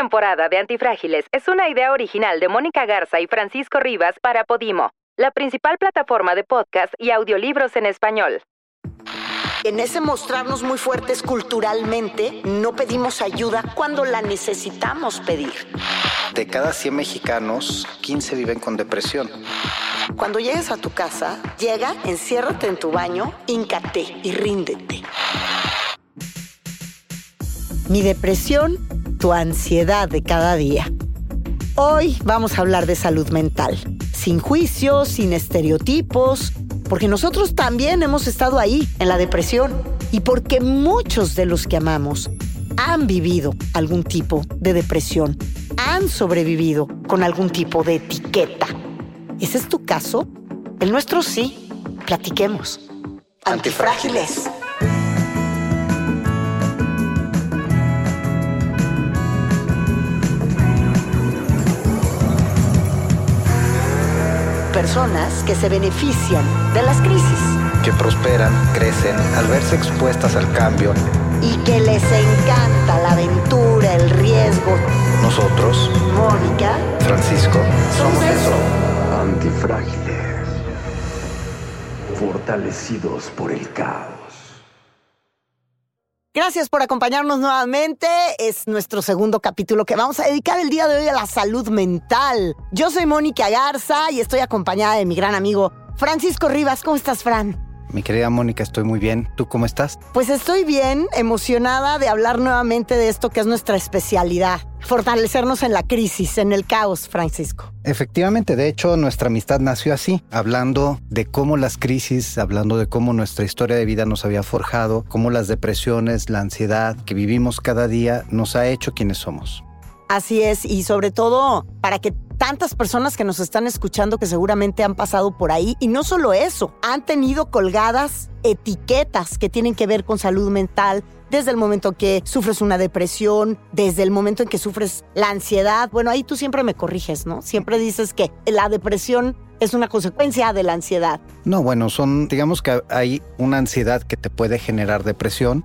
temporada de Antifrágiles es una idea original de Mónica Garza y Francisco Rivas para Podimo, la principal plataforma de podcast y audiolibros en español. En ese mostrarnos muy fuertes culturalmente, no pedimos ayuda cuando la necesitamos pedir. De cada 100 mexicanos, 15 viven con depresión. Cuando llegues a tu casa, llega, enciérrate en tu baño, híncate y ríndete. Mi depresión, tu ansiedad de cada día. Hoy vamos a hablar de salud mental, sin juicios, sin estereotipos, porque nosotros también hemos estado ahí, en la depresión, y porque muchos de los que amamos han vivido algún tipo de depresión, han sobrevivido con algún tipo de etiqueta. ¿Ese es tu caso? El nuestro sí. Platiquemos. Antifrágiles. Personas que se benefician de las crisis Que prosperan, crecen al verse expuestas al cambio. y que les encanta la aventura, el riesgo. Nosotros, Mónica, Francisco, somos eso. Antifrágiles. Fortalecidos por el caos. Gracias por acompañarnos nuevamente. Es nuestro segundo capítulo que vamos a dedicar el día de hoy a la salud mental. Yo soy Mónica Garza y estoy acompañada de mi gran amigo Francisco Rivas. ¿Cómo estás, Fran? Mi querida Mónica, estoy muy bien. ¿Tú cómo estás? Pues estoy bien, emocionada de hablar nuevamente de esto que es nuestra especialidad. Fortalecernos en la crisis, en el caos, Francisco. Efectivamente, de hecho, nuestra amistad nació así, hablando de cómo las crisis, hablando de cómo nuestra historia de vida nos había forjado, cómo las depresiones, la ansiedad que vivimos cada día nos ha hecho quienes somos. Así es, y sobre todo para que tantas personas que nos están escuchando que seguramente han pasado por ahí, y no solo eso, han tenido colgadas etiquetas que tienen que ver con salud mental, desde el momento que sufres una depresión, desde el momento en que sufres la ansiedad. Bueno, ahí tú siempre me corriges, ¿no? Siempre dices que la depresión es una consecuencia de la ansiedad. No, bueno, son, digamos que hay una ansiedad que te puede generar depresión.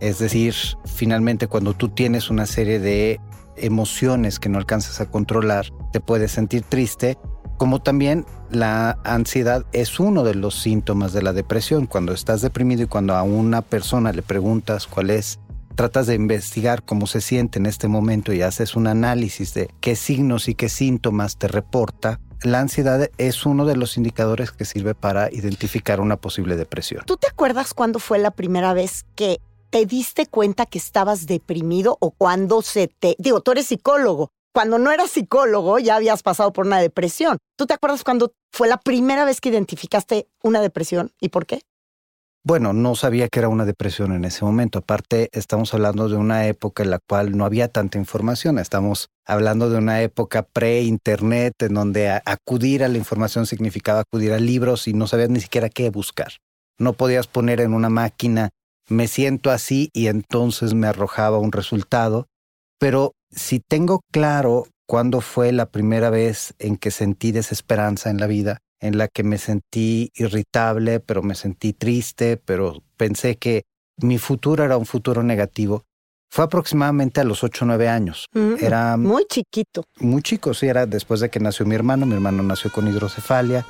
Es decir, finalmente cuando tú tienes una serie de emociones que no alcanzas a controlar, te puedes sentir triste, como también la ansiedad es uno de los síntomas de la depresión. Cuando estás deprimido y cuando a una persona le preguntas cuál es, tratas de investigar cómo se siente en este momento y haces un análisis de qué signos y qué síntomas te reporta, la ansiedad es uno de los indicadores que sirve para identificar una posible depresión. ¿Tú te acuerdas cuándo fue la primera vez que te diste cuenta que estabas deprimido o cuando se te... Digo, tú eres psicólogo. Cuando no eras psicólogo ya habías pasado por una depresión. ¿Tú te acuerdas cuándo fue la primera vez que identificaste una depresión y por qué? Bueno, no sabía que era una depresión en ese momento. Aparte, estamos hablando de una época en la cual no había tanta información. Estamos hablando de una época pre-internet en donde acudir a la información significaba acudir a libros y no sabías ni siquiera qué buscar. No podías poner en una máquina me siento así y entonces me arrojaba un resultado. Pero si tengo claro cuándo fue la primera vez en que sentí desesperanza en la vida, en la que me sentí irritable, pero me sentí triste, pero pensé que mi futuro era un futuro negativo, fue aproximadamente a los 8 o 9 años. Mm, Era Muy chiquito. muy chico, sí, era después de que nació mi hermano. Mi hermano nació con hidrocefalia.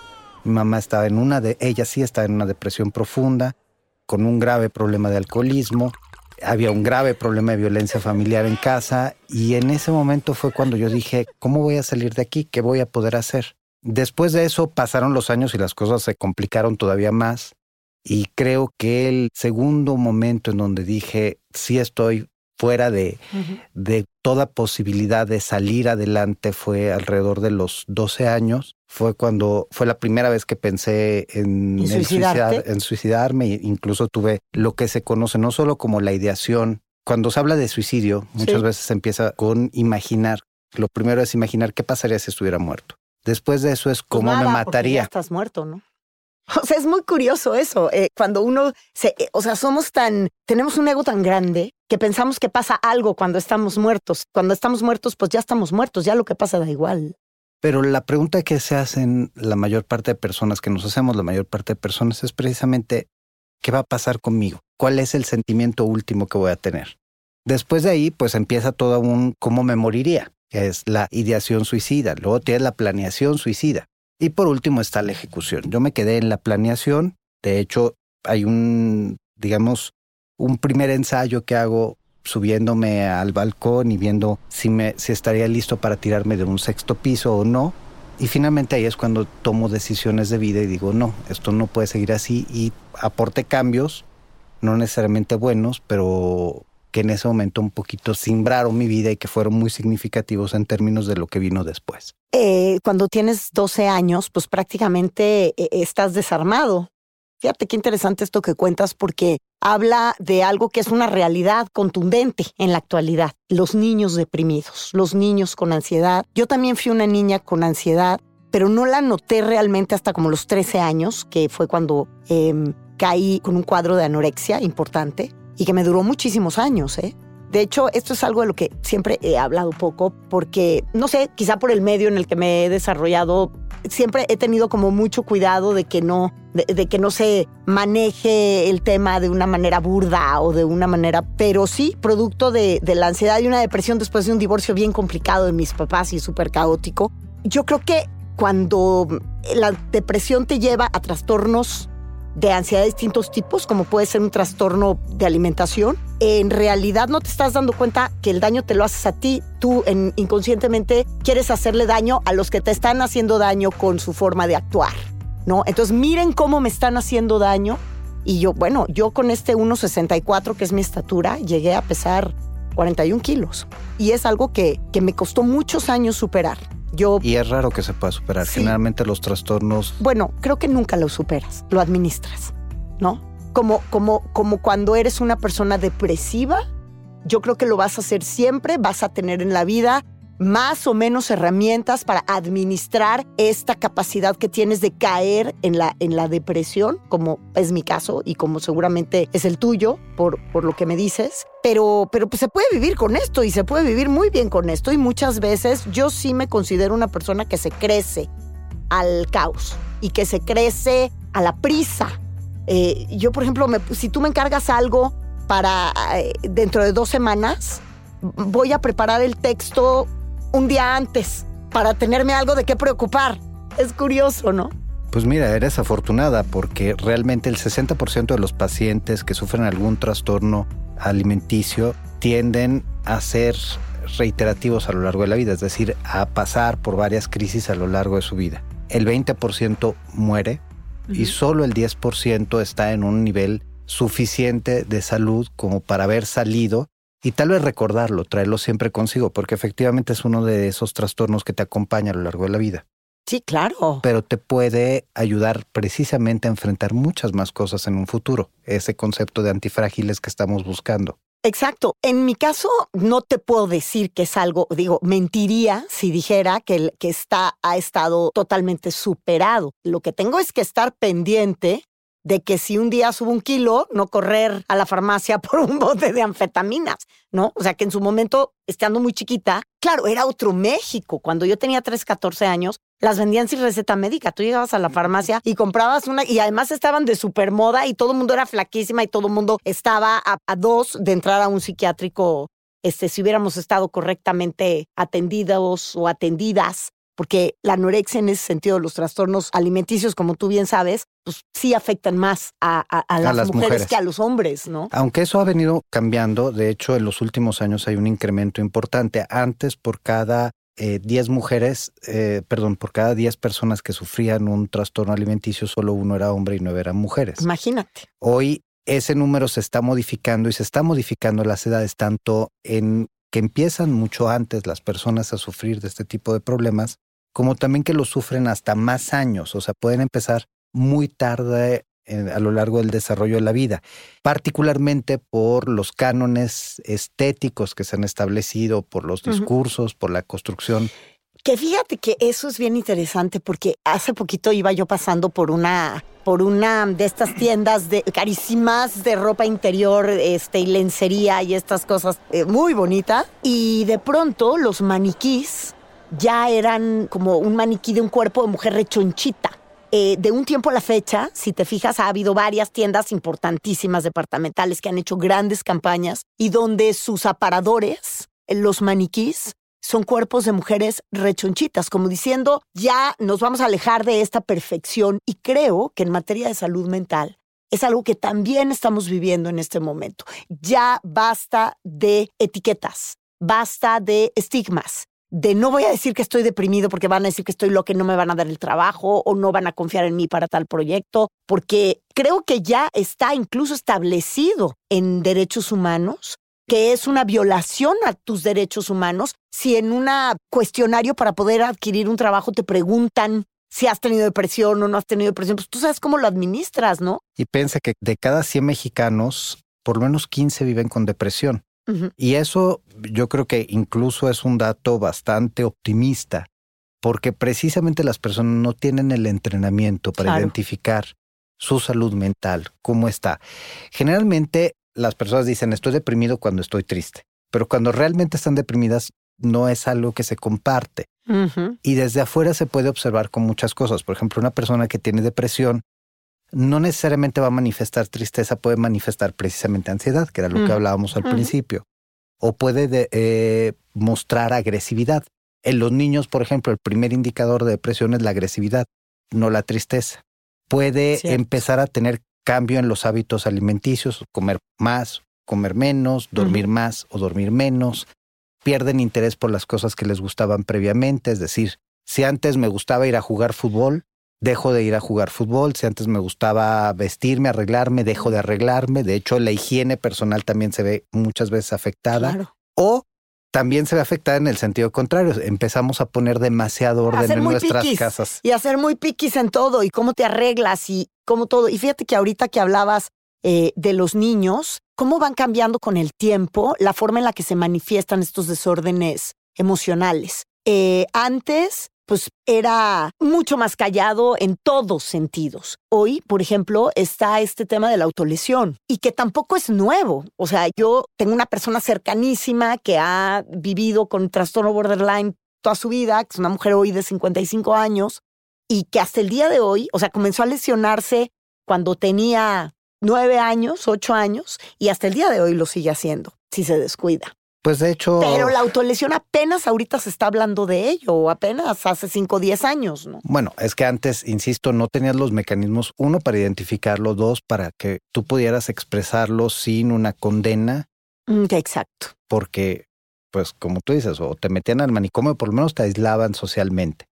Mi mamá estaba en una de, ella sí estaba en una depresión profunda, con un grave problema de alcoholismo. Había un grave problema de violencia familiar en casa y en ese momento fue cuando yo dije, ¿cómo voy a salir de aquí? ¿Qué voy a poder hacer? Después de eso pasaron los años y las cosas se complicaron todavía más y creo que el segundo momento en donde dije, sí estoy fuera de, de toda posibilidad de salir adelante fue alrededor de los 12 años. Fue cuando fue la primera vez que pensé en, ¿En suicidar- en suicidarme. Incluso tuve lo que se conoce no solo como la ideación. Cuando se habla de suicidio, muchas Sí. veces se empieza con imaginar. Lo primero es imaginar qué pasaría si estuviera muerto. Después de eso es Pues cómo me Ya mataría. estás muerto, ¿no? O sea, es muy curioso eso. eh, cuando uno se, eh, o sea, somos tan, tenemos un ego tan grande que pensamos que pasa algo cuando estamos muertos. Cuando estamos muertos, pues ya estamos muertos, ya lo que pasa da igual. Pero la pregunta que se hacen la mayor parte de personas, que nos hacemos la mayor parte de personas, es precisamente, ¿qué va a pasar conmigo? ¿Cuál es el sentimiento último que voy a tener? Después de ahí, pues empieza todo un cómo me moriría, que es la ideación suicida. Luego tienes la planeación suicida. Y por último está la ejecución. Yo me quedé en la planeación. De hecho, hay un, digamos, un primer ensayo que hago subiéndome al balcón y viendo si, me, si estaría listo para tirarme de un sexto piso o no. Y finalmente ahí es cuando tomo decisiones de vida y digo, no, esto no puede seguir así y aporte cambios, no necesariamente buenos, pero que en ese momento un poquito simbraron mi vida y que fueron muy significativos en términos de lo que vino después. Eh, cuando tienes 12 años, pues prácticamente eh, estás desarmado. Fíjate qué interesante esto que cuentas porque habla de algo que es una realidad contundente en la actualidad. Los niños deprimidos, los niños con ansiedad. Yo también fui una niña con ansiedad, pero no la noté realmente hasta como los 13 años, que fue cuando em, caí con un cuadro de anorexia importante y que me duró muchísimos años, ¿eh? De hecho, esto es algo de lo que siempre he hablado poco porque, no sé, quizá por el medio en el que me he desarrollado, siempre he tenido como mucho cuidado de que no, de, que no se maneje el tema de una manera burda o de una manera, pero sí, producto de, de la ansiedad y una depresión después de un divorcio bien complicado de mis papás y súper caótico. Yo creo que cuando la depresión te lleva a trastornos de ansiedad de distintos tipos, como puede ser un trastorno de alimentación, en realidad no te estás dando cuenta que el daño te lo haces a ti. Tú inconscientemente quieres hacerle daño a los que te están haciendo daño con su forma de actuar, ¿no? Entonces miren cómo me están haciendo daño. Y yo, bueno, yo con este 1,64, que es mi estatura, llegué a pesar 41 kilos. Y es algo que, que me costó muchos años superar. Y es raro que se pueda superar. Generalmente los trastornos... Bueno, creo que nunca lo superas, lo administras, ¿no? Como, como, como cuando eres una persona depresiva, yo creo que lo vas a hacer siempre, vas a tener en la vida más o menos herramientas para administrar esta capacidad que tienes de caer en la, en la depresión, como es mi caso y como seguramente es el tuyo, por, por lo que me dices. Pero, pero pues se puede vivir con esto y se puede vivir muy bien con esto. Y muchas veces yo sí me considero una persona que se crece al caos y que se crece a la prisa. Eh, yo, por ejemplo, si tú me encargas algo para eh, dentro de dos semanas, voy a preparar el texto un día antes para tenerme algo de qué preocupar. Es curioso, ¿no? Pues mira, eres afortunada porque realmente el 60% de los pacientes que sufren algún trastorno alimenticio tienden a ser reiterativos a lo largo de la vida, es decir, a pasar por varias crisis a lo largo de su vida. El 20% muere y solo el 10% está en un nivel suficiente de salud como para haber salido y tal vez recordarlo, traerlo siempre consigo, porque efectivamente es uno de esos trastornos que te acompaña a lo largo de la vida. Sí, claro. Pero te puede ayudar precisamente a enfrentar muchas más cosas en un futuro, ese concepto de antifrágiles que estamos buscando. Exacto. En mi caso, no te puedo decir que es algo, digo, mentiría si dijera que, que está, ha estado totalmente superado. Lo que tengo es que estar pendiente de que si un día subo un kilo, no correr a la farmacia por un bote de anfetaminas, ¿no? O sea, que en su momento, estando muy chiquita, claro, era otro México. Cuando yo tenía 3, 14 años, las vendían sin receta médica. Tú llegabas a la farmacia y comprabas una, y además estaban de super moda y todo el mundo era flaquísima y todo el mundo estaba a, a dos de entrar a un psiquiátrico este, si hubiéramos estado correctamente atendidos o atendidas porque la anorexia en ese sentido, los trastornos alimenticios, como tú bien sabes, pues sí afectan más a, las, mujeres, que a los hombres, ¿no? Aunque eso ha venido cambiando, de hecho en los últimos años hay un incremento importante. Antes por cada 10 eh, mujeres, eh, perdón, por cada 10 personas que sufrían un trastorno alimenticio, solo uno era hombre y nueve eran mujeres. Imagínate. Hoy ese número se está modificando y se está modificando las edades tanto en que empiezan mucho antes las personas a sufrir de este tipo de problemas, como también que lo sufren hasta más años, o sea, pueden empezar muy tarde eh, a lo largo del desarrollo de la vida, particularmente por los cánones estéticos que se han establecido, por los discursos, por la construcción. Que fíjate que eso es bien interesante porque hace poquito iba yo pasando por una por una de estas tiendas de carísimas de ropa interior, este y lencería y estas cosas eh, muy bonitas y de pronto los maniquís ya eran como un maniquí de un cuerpo de mujer rechonchita. eh, de un tiempo a la fecha, si te fijas, ha habido varias tiendas importantísimas departamentales que han hecho grandes campañas y donde sus aparadores, los maniquís, son cuerpos de mujeres rechonchitas, como diciendo, ya nos vamos a alejar de esta perfección. Y creo que en materia de salud mental es algo que también estamos viviendo en este momento. Ya basta de etiquetas, basta de estigmas, de no voy a decir que estoy deprimido porque van a decir que estoy loca y no me van a dar el trabajo o no van a confiar en mí para tal proyecto, porque creo que ya está incluso establecido en derechos humanos que es una violación a tus derechos humanos si en un cuestionario para poder adquirir un trabajo te preguntan si has tenido depresión o no has tenido depresión, pues tú sabes cómo lo administras, ¿no? Y piensa que de cada 100 mexicanos, por lo menos 15 viven con depresión. Y eso yo creo que incluso es un dato bastante optimista, porque precisamente las personas no tienen el entrenamiento para identificar su salud mental, cómo está. Generalmente las personas dicen estoy deprimido cuando estoy triste, pero cuando realmente están deprimidas no es algo que se comparte. Y desde afuera se puede observar con muchas cosas. Por ejemplo, una persona que tiene depresión no necesariamente va a manifestar tristeza, puede manifestar precisamente ansiedad, que era lo que hablábamos al principio, o puede eh, mostrar agresividad. En los niños, por ejemplo, el primer indicador de depresión es la agresividad, no la tristeza. Puede empezar a tener cambio en los hábitos alimenticios, comer más, comer menos, dormir más o dormir menos. Pierden interés por las cosas que les gustaban previamente, es decir, si antes me gustaba ir a jugar fútbol, dejo de ir a jugar fútbol, si antes me gustaba vestirme, arreglarme, dejo de arreglarme, de hecho la higiene personal también se ve muchas veces afectada. O también se ve afectada en el sentido contrario, empezamos a poner demasiado orden en nuestras casas. Y a ser muy piquis en todo, y cómo te arreglas y cómo todo. Y fíjate que ahorita que hablabas eh, de los niños, cómo van cambiando con el tiempo la forma en la que se manifiestan estos desórdenes emocionales. Eh, antes pues era mucho más callado en todos sentidos. Hoy, por ejemplo, está este tema de la autolesión y que tampoco es nuevo. O sea, yo tengo una persona cercanísima que ha vivido con trastorno borderline toda su vida, que es una mujer hoy de 55 años y que hasta el día de hoy, o sea, comenzó a lesionarse cuando tenía nueve años, ocho años y hasta el día de hoy lo sigue haciendo si se descuida. Pues de hecho. Pero la autolesión apenas ahorita se está hablando de ello, o apenas hace 5 o 10 años, ¿no? Bueno, es que antes, insisto, no tenías los mecanismos, uno, para identificarlo, dos, para que tú pudieras expresarlo sin una condena. Mm, exacto. Porque, pues, como tú dices, o te metían al manicomio, por lo menos te aislaban socialmente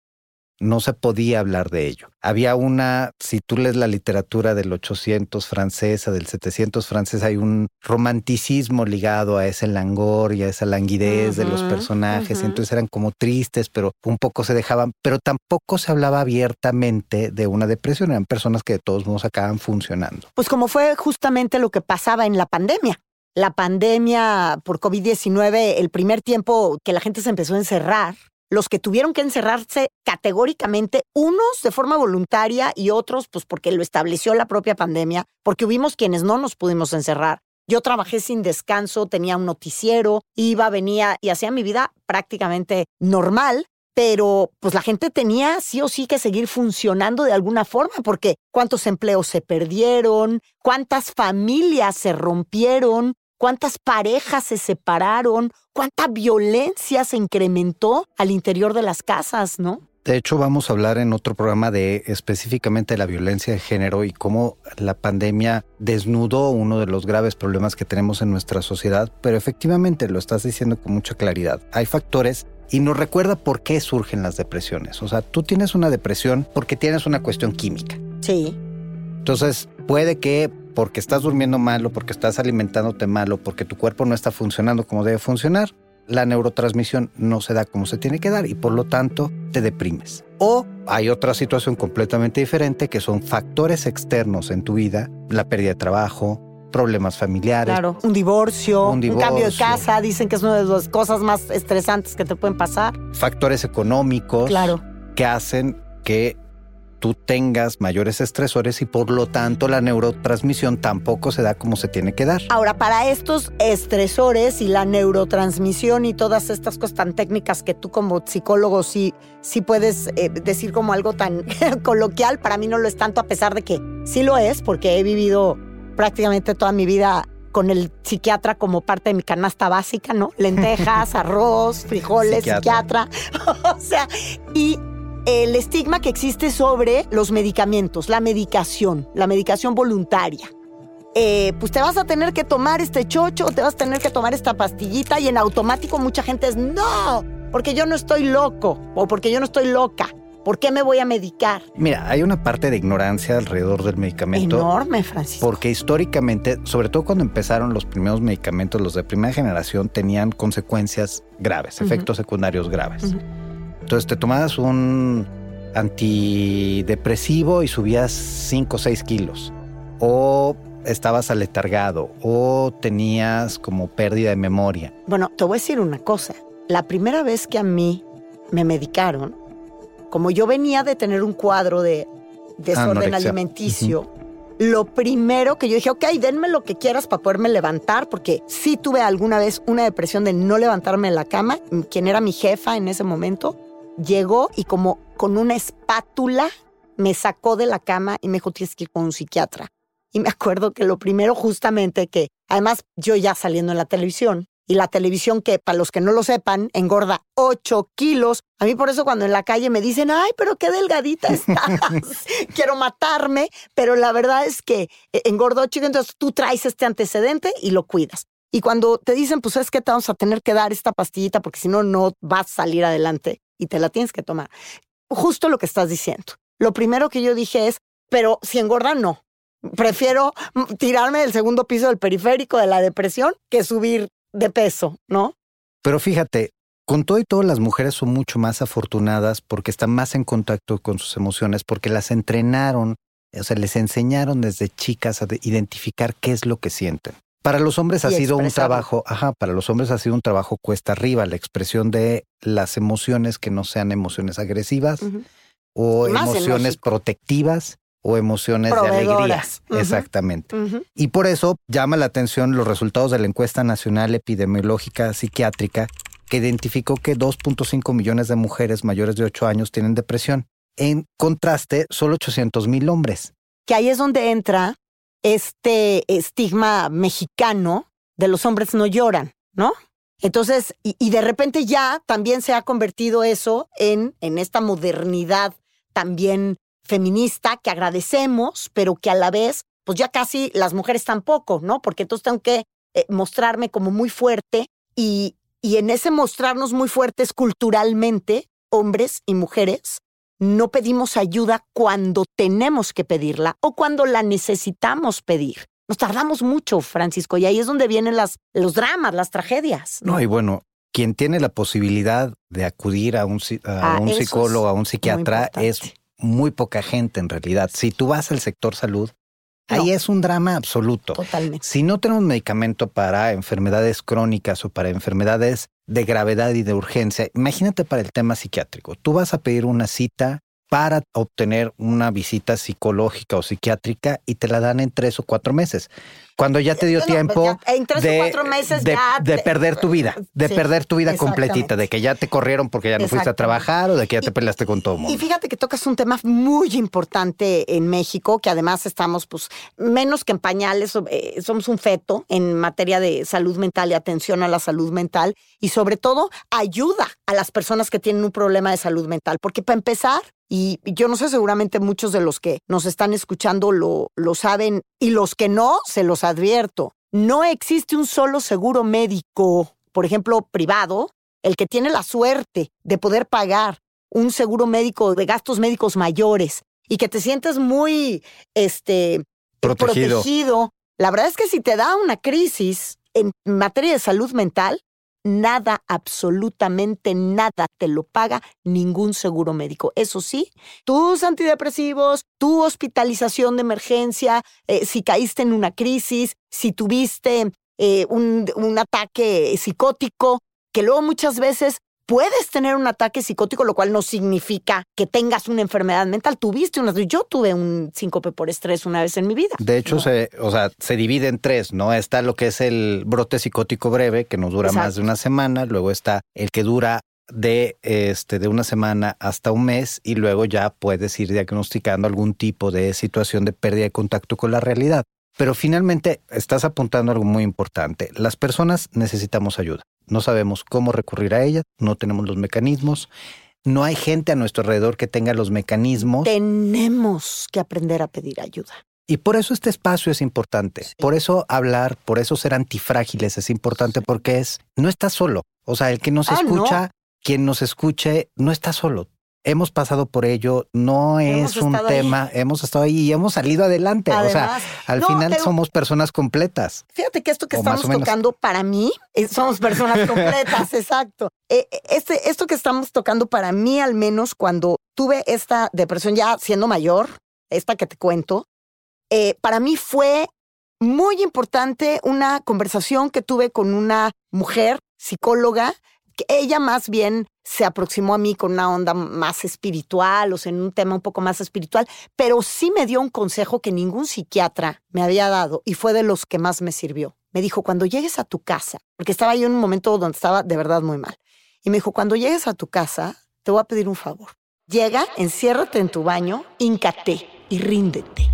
no se podía hablar de ello. Había una, si tú lees la literatura del 800 francesa, del 700 francés, hay un romanticismo ligado a ese langor y a esa languidez de los personajes, entonces eran como tristes, pero un poco se dejaban, pero tampoco se hablaba abiertamente de una depresión, eran personas que de todos modos acaban funcionando. Pues como fue justamente lo que pasaba en la pandemia la pandemia por COVID-19, el primer tiempo que la gente se empezó a encerrar, los que tuvieron que encerrarse categóricamente, unos de forma voluntaria y otros pues porque lo estableció la propia pandemia, porque hubimos quienes no nos pudimos encerrar. Yo trabajé sin descanso, tenía un noticiero, iba, venía y hacía mi vida prácticamente normal, pero pues la gente tenía sí o sí que seguir funcionando de alguna forma, porque cuántos empleos se perdieron, cuántas familias se rompieron, cuántas parejas se separaron, cuánta violencia se incrementó al interior de las casas, ¿no? De hecho, vamos a hablar en otro programa de específicamente la violencia de género y cómo la pandemia desnudó uno de los graves problemas que tenemos en nuestra sociedad, pero efectivamente lo estás diciendo con mucha claridad. Hay factores y nos recuerda por qué surgen las depresiones. O sea, tú tienes una depresión porque tienes una cuestión química. Sí. Entonces, puede que porque estás durmiendo mal o porque estás alimentándote mal o porque tu cuerpo no está funcionando como debe funcionar, la neurotransmisión no se da como se tiene que dar y por lo tanto te deprimes. O hay otra situación completamente diferente que son factores externos en tu vida, la pérdida de trabajo, problemas familiares. Claro, un divorcio, un, cambio de casa, dicen que es una de las cosas más estresantes que te pueden pasar. Factores económicos claro. que hacen que tú tengas mayores estresores y por lo tanto la neurotransmisión tampoco se da como se tiene que dar. Ahora, para estos estresores y la neurotransmisión y todas estas cosas tan técnicas que tú como psicólogo sí, sí puedes eh, decir como algo tan coloquial, para mí no lo es tanto a pesar de que sí lo es, porque he vivido prácticamente toda mi vida con el psiquiatra como parte de mi canasta básica, ¿no? Lentejas, arroz, frijoles, psiquiatra. o sea, y el estigma que existe sobre los medicamentos, la medicación, la medicación voluntaria. Eh, pues te vas a tener que tomar este chocho, te vas a tener que tomar esta pastillita y en automático mucha gente es, no, porque yo no estoy loco o porque yo no estoy loca. ¿Por qué me voy a medicar? Mira, hay una parte de ignorancia alrededor del medicamento. Enorme, Francisco. Porque históricamente, sobre todo cuando empezaron los primeros medicamentos, los de primera generación tenían consecuencias graves, efectos secundarios graves. Entonces te tomabas un antidepresivo y subías 5 o 6 kilos. O estabas aletargado o tenías como pérdida de memoria. Bueno, te voy a decir una cosa. La primera vez que a mí me medicaron, como yo venía de tener un cuadro de desorden alimenticio, lo primero que yo dije, ok, denme lo que quieras para poderme levantar, porque sí tuve alguna vez una depresión de no levantarme de la cama. Quien era mi jefa en ese momento llegó y como con una espátula me sacó de la cama y me dijo, tienes que ir con un psiquiatra. Y me acuerdo que lo primero justamente que, además yo ya saliendo en la televisión, y la televisión que, para los que no lo sepan, engorda 8 kilos. A mí por eso cuando en la calle me dicen, ay, pero qué delgadita estás, quiero matarme, pero la verdad es que eh, engordo 8 kilos, entonces tú traes este antecedente y lo cuidas. Y cuando te dicen, pues es que te vamos a tener que dar esta pastillita porque si no, no vas a salir adelante y te la tienes que tomar. Justo lo que estás diciendo. Lo primero que yo dije es, pero si engorda, no. Prefiero tirarme del segundo piso del periférico de la depresión que subir de peso, ¿no? Pero fíjate, con todo y todo las mujeres son mucho más afortunadas porque están más en contacto con sus emociones, porque las entrenaron, o sea, les enseñaron desde chicas a identificar qué es lo que sienten. Para los hombres ha sido un trabajo, ajá, para los hombres ha sido un trabajo cuesta arriba, la expresión de las emociones que no sean emociones agresivas o emociones protectivas o emociones de alegría. Exactamente. Y por eso llama la atención los resultados de la encuesta nacional epidemiológica psiquiátrica que identificó que 2.5 millones de mujeres mayores de 8 años tienen depresión. En contraste, solo 800 mil hombres. Que ahí es donde entra este estigma mexicano de los hombres no lloran, ¿no? Entonces, y, de repente ya también se ha convertido eso en, en esta modernidad también feminista que agradecemos, pero que a la vez, pues ya casi las mujeres tampoco, ¿no? Porque entonces tengo que eh, mostrarme como muy fuerte y, y en ese mostrarnos muy fuertes culturalmente, hombres y mujeres, no pedimos ayuda cuando tenemos que pedirla o cuando la necesitamos pedir. Nos tardamos mucho, Francisco, y ahí es donde vienen las, los dramas, las tragedias. No, y bueno, quien tiene la posibilidad de acudir a un, a ah, un psicólogo, a un psiquiatra, es muy poca gente en realidad. Si tú vas al sector salud, Ahí es un drama absoluto. Totalmente. Si no tenemos medicamento para enfermedades crónicas o para enfermedades de gravedad y de urgencia, imagínate para el tema psiquiátrico. Tú vas a pedir una cita para obtener una visita psicológica o psiquiátrica y te la dan en tres o cuatro meses. Cuando ya te dio tiempo de, perder tu vida, de perder tu vida completita, de que ya te corrieron porque ya no fuiste a trabajar o de que ya te peleaste con todo mundo. Y fíjate que tocas un tema muy importante en México, que además estamos pues menos que en pañales, eh, somos un feto en materia de salud mental y atención a la salud mental y sobre todo ayuda a las personas que tienen un problema de salud mental, porque para empezar, y yo no sé, seguramente muchos de los que nos están escuchando lo, lo saben y los que no, se los advierto. No existe un solo seguro médico, por ejemplo, privado, el que tiene la suerte de poder pagar un seguro médico de gastos médicos mayores y que te sientes muy este, protegido. protegido. La verdad es que si te da una crisis en materia de salud mental, nada, absolutamente nada te lo paga ningún seguro médico. Eso sí, tus antidepresivos, tu hospitalización de emergencia, eh, si caíste en una crisis, si tuviste eh, un, un ataque psicótico, que luego muchas veces puedes tener un ataque psicótico, lo cual no significa que tengas una enfermedad mental. Tuviste una, yo tuve un síncope por estrés una vez en mi vida. De hecho, se, o sea, se divide en tres, ¿no? Está lo que es el brote psicótico breve, que no dura más de una semana, luego está el que dura de este de una semana hasta un mes y luego ya puedes ir diagnosticando algún tipo de situación de pérdida de contacto con la realidad. Pero finalmente estás apuntando algo muy importante. Las personas necesitamos ayuda. No sabemos cómo recurrir a ella, no tenemos los mecanismos. No hay gente a nuestro alrededor que tenga los mecanismos. Tenemos que aprender a pedir ayuda. Y por eso este espacio es importante. Por eso hablar, por eso ser antifrágiles es importante porque es, no estás solo. O sea, el que nos Ah, escucha, quien nos escuche, no está solo. Hemos pasado por ello, no Hemos es un ahí. tema, hemos estado ahí y hemos salido adelante. o sea, al no, final pero- somos personas completas. Fíjate que esto que estamos tocando para mí, eh, somos personas completas, exacto. Eh, eh, Este, esto que estamos tocando para mí, al menos cuando tuve esta depresión ya siendo mayor, esta que te cuento, eh, para mí fue muy importante una conversación que tuve con una mujer psicóloga, que ella más bien se aproximó a mí con una onda más espiritual, o sea, en un tema un poco más espiritual, pero sí me dio un consejo que ningún psiquiatra me había dado y fue de los que más me sirvió. Me dijo, cuando llegues a tu casa, porque estaba yo en un momento donde estaba de verdad muy mal, y me dijo, cuando llegues a tu casa, te voy a pedir un favor. Llega, enciérrate en tu baño, híncate y ríndete.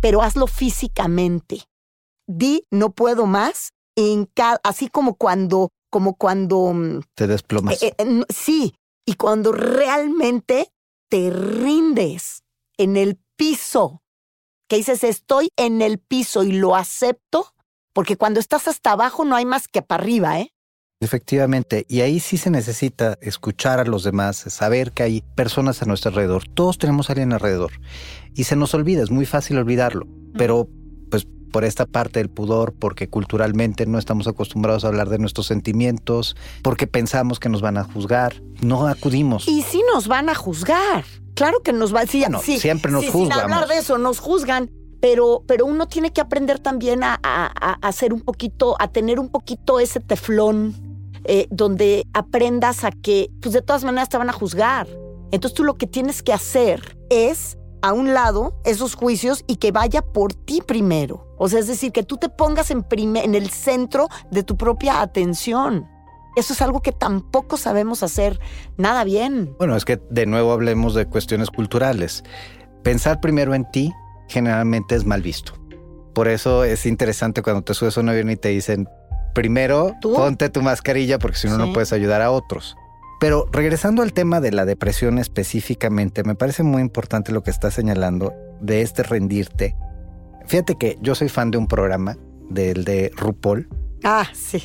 Pero hazlo físicamente. Di, no puedo más, así como cuando, como cuando mm, Te desplomas. eh, eh, sí, y cuando realmente te rindes en el piso, que dices, estoy en el piso y lo acepto, porque cuando estás hasta abajo no hay más que para arriba, ¿eh? Efectivamente, y ahí sí se necesita escuchar a los demás, saber que hay personas a nuestro alrededor. Todos tenemos a alguien alrededor. Y se nos olvida, es muy fácil olvidarlo. Pero, pues, por esta parte del pudor, porque culturalmente no estamos acostumbrados a hablar de nuestros sentimientos, porque pensamos que nos van a juzgar, no acudimos. Y sí nos van a juzgar. Claro que nos va sí, Bueno, sí, siempre nos sí, juzgamos. Sin hablar de eso, nos juzgan. Pero, pero uno tiene que aprender también a, a, a hacer un poquito, a tener un poquito ese teflón, eh, donde aprendas a que, pues de todas maneras te van a juzgar. Entonces tú lo que tienes que hacer es a un lado esos juicios y que vaya por ti primero. O sea, es decir, que tú te pongas en, prime- en el centro de tu propia atención. Eso es algo que tampoco sabemos hacer nada bien. Bueno, es que de nuevo hablemos de cuestiones culturales. Pensar primero en ti generalmente es mal visto. Por eso es interesante cuando te subes a un avión y te dicen, primero ¿Tú? ponte tu mascarilla porque si no, no puedes ayudar a otros. Pero regresando al tema de la depresión específicamente, me parece muy importante lo que estás señalando de este rendirte. Fíjate que yo soy fan de un programa del de RuPaul, Ah, sí.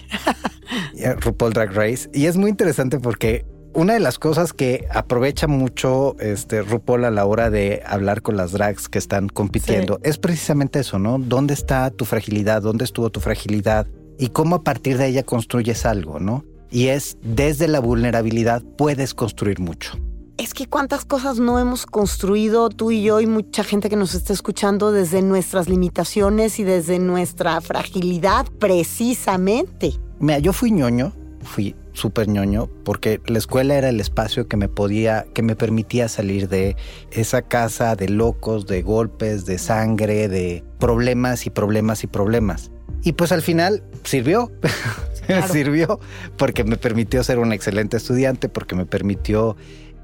eh, RuPaul Drag Race. Y es muy interesante porque una de las cosas que aprovecha mucho este RuPaul a la hora de hablar con las drags que están compitiendo es precisamente eso, ¿no? ¿Dónde está tu fragilidad? ¿Dónde estuvo tu fragilidad? Y cómo a partir de ella construyes algo, ¿no? Y es desde la vulnerabilidad puedes construir mucho. Es que cuántas cosas no hemos construido tú y yo y mucha gente que nos está escuchando desde nuestras limitaciones y desde nuestra fragilidad precisamente. Mira, yo fui ñoño, fui súper ñoño, porque la escuela era el espacio que me podía, que me permitía salir de esa casa de locos, de golpes, de sangre, de problemas y problemas y problemas. Y pues al final sirvió, Claro. sirvió, porque me permitió ser un excelente estudiante, porque me permitió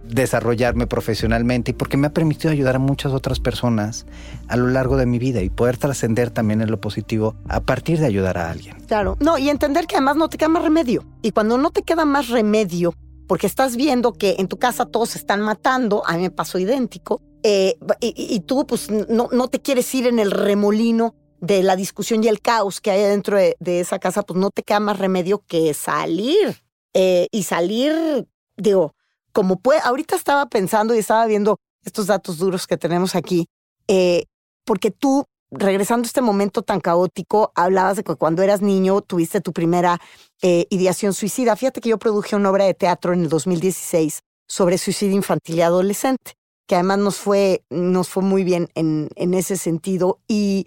desarrollarme profesionalmente y porque me ha permitido ayudar a muchas otras personas a lo largo de mi vida y poder trascender también en lo positivo a partir de ayudar a alguien. Claro. No, y entender que además no te queda más remedio. Y cuando no te queda más remedio, porque estás viendo que en tu casa todos se están matando, a mí me pasó idéntico, eh, y, y- tú pues no, no te quieres ir en el remolino de la discusión y el caos que hay dentro de, de esa casa, pues no te queda más remedio que salir. Eh, y salir, digo, como puede, ahorita estaba pensando y estaba viendo estos datos duros que tenemos aquí, eh, porque tú, regresando a este momento tan caótico, hablabas de que cuando eras niño tuviste tu primera eh, ideación suicida. Fíjate que yo produje una obra de teatro en el 2016 sobre suicidio infantil y adolescente, que además nos fue, nos fue muy bien en, en ese sentido. Y,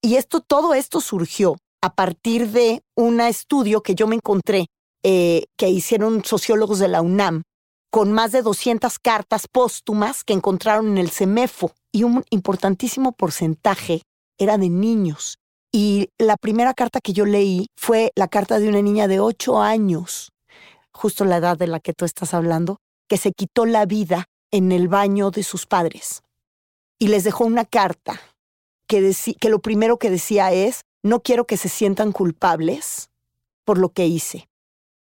y esto, todo esto surgió a partir de un estudio que yo me encontré eh, que hicieron sociólogos de la UNAM con más de 200 cartas póstumas que encontraron en el CEMEFO y un importantísimo porcentaje era de niños. Y la primera carta que yo leí fue la carta de una niña de 8 años, justo la edad de la que tú estás hablando, que se quitó la vida en el baño de sus padres. Y les dejó una carta que, que lo primero que decía es, no quiero que se sientan culpables por lo que hice.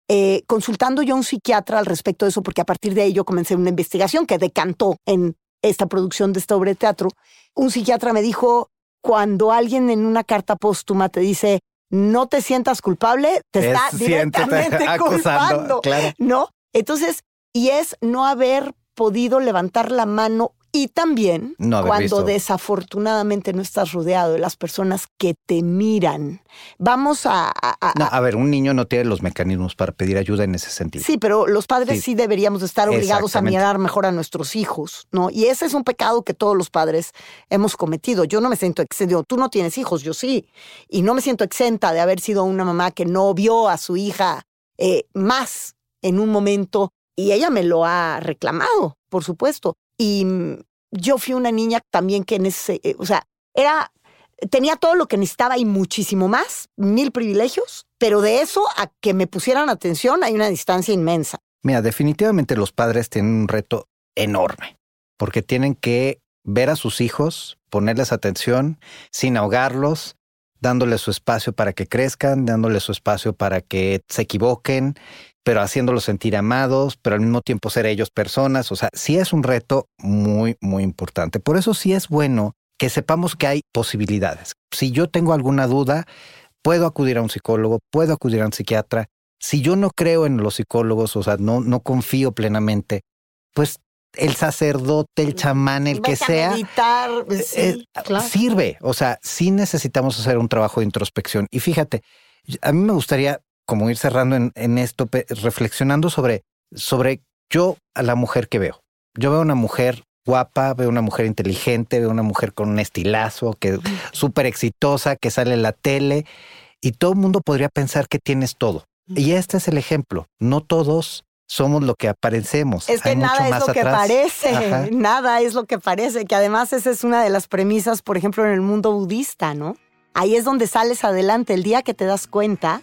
Eh, consultando yo a un psiquiatra al respecto de eso, porque a partir de ahí yo comencé una investigación que decantó en esta producción de esta obra de teatro, un psiquiatra me dijo, cuando alguien en una carta póstuma te dice, no te sientas culpable, te está directamente culpando, ¿no? Entonces, y es no haber podido levantar la mano y también cuando desafortunadamente no estás rodeado de las personas que te miran. Vamos a... A, ver, un niño no tiene los mecanismos para pedir ayuda en ese sentido. Sí, pero los padres sí, deberíamos estar obligados a mirar mejor a nuestros hijos, ¿no? Y ese es un pecado que todos los padres hemos cometido. Yo no me siento exento, tú no tienes hijos, yo sí. Y no me siento exenta de haber sido una mamá que no vio a su hija eh, más en un momento y ella me lo ha reclamado, por supuesto. Y yo fui una niña también que en ese, eh, o sea, era, tenía todo lo que necesitaba y muchísimo más, mil privilegios, pero de eso a que me pusieran atención hay una distancia inmensa. Mira, definitivamente los padres tienen un reto enorme, porque tienen que ver a sus hijos, ponerles atención, sin ahogarlos, dándoles su espacio para que crezcan, dándoles su espacio para que se equivoquen pero haciéndolos sentir amados, pero al mismo tiempo ser ellos personas. O sea, sí es un reto muy, muy importante. Por eso sí es bueno que sepamos que hay posibilidades. Si yo tengo alguna duda, puedo acudir a un psicólogo, puedo acudir a un psiquiatra. Si yo no creo en los psicólogos, o sea, no, no confío plenamente, pues el sacerdote, el chamán, el que sea, pues eh, sirve. O sea, sí necesitamos hacer un trabajo de introspección. Y fíjate, a mí me gustaría como ir cerrando en, esto, reflexionando sobre, sobre yo a la mujer que veo. Yo veo una mujer guapa, veo una mujer inteligente, veo una mujer con un estilazo, que súper exitosa, que sale en la tele, y todo el mundo podría pensar que tienes todo. Y este es el ejemplo. No todos somos lo que aparecemos. Es que nada es lo que parece, nada es lo que parece, que además esa es una de las premisas, por ejemplo, en el mundo budista, ¿no? Ahí es donde sales adelante el día que te das cuenta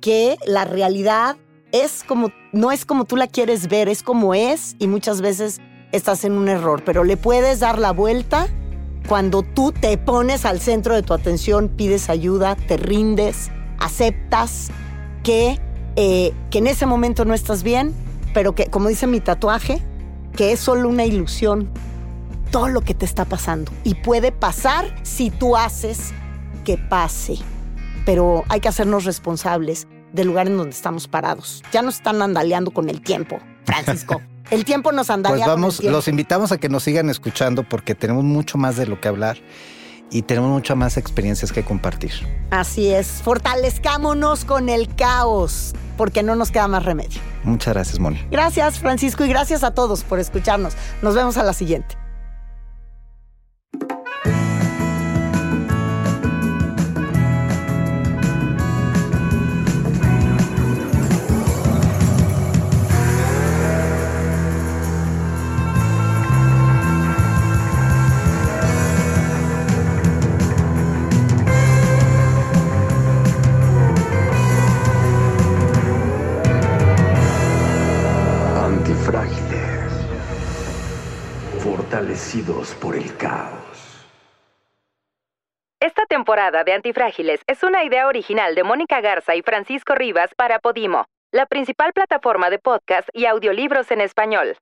que la realidad es como, no es como tú la quieres ver, es como es y muchas veces estás en un error, pero le puedes dar la vuelta cuando tú te pones al centro de tu atención, pides ayuda, te rindes, aceptas que, eh, que en ese momento no estás bien, pero que, como dice mi tatuaje, que es solo una ilusión, todo lo que te está pasando. Y puede pasar si tú haces que pase pero hay que hacernos responsables del lugar en donde estamos parados. Ya nos están andaleando con el tiempo, Francisco. El tiempo nos andalea. Pues vamos, los invitamos a que nos sigan escuchando porque tenemos mucho más de lo que hablar y tenemos muchas más experiencias que compartir. Así es, fortalezcámonos con el caos, porque no nos queda más remedio. Muchas gracias, Moni. Gracias, Francisco, y gracias a todos por escucharnos. Nos vemos a la siguiente. Por el caos. Esta temporada de Antifrágiles es una idea original de Mónica Garza y Francisco Rivas para Podimo, la principal plataforma de podcast y audiolibros en español.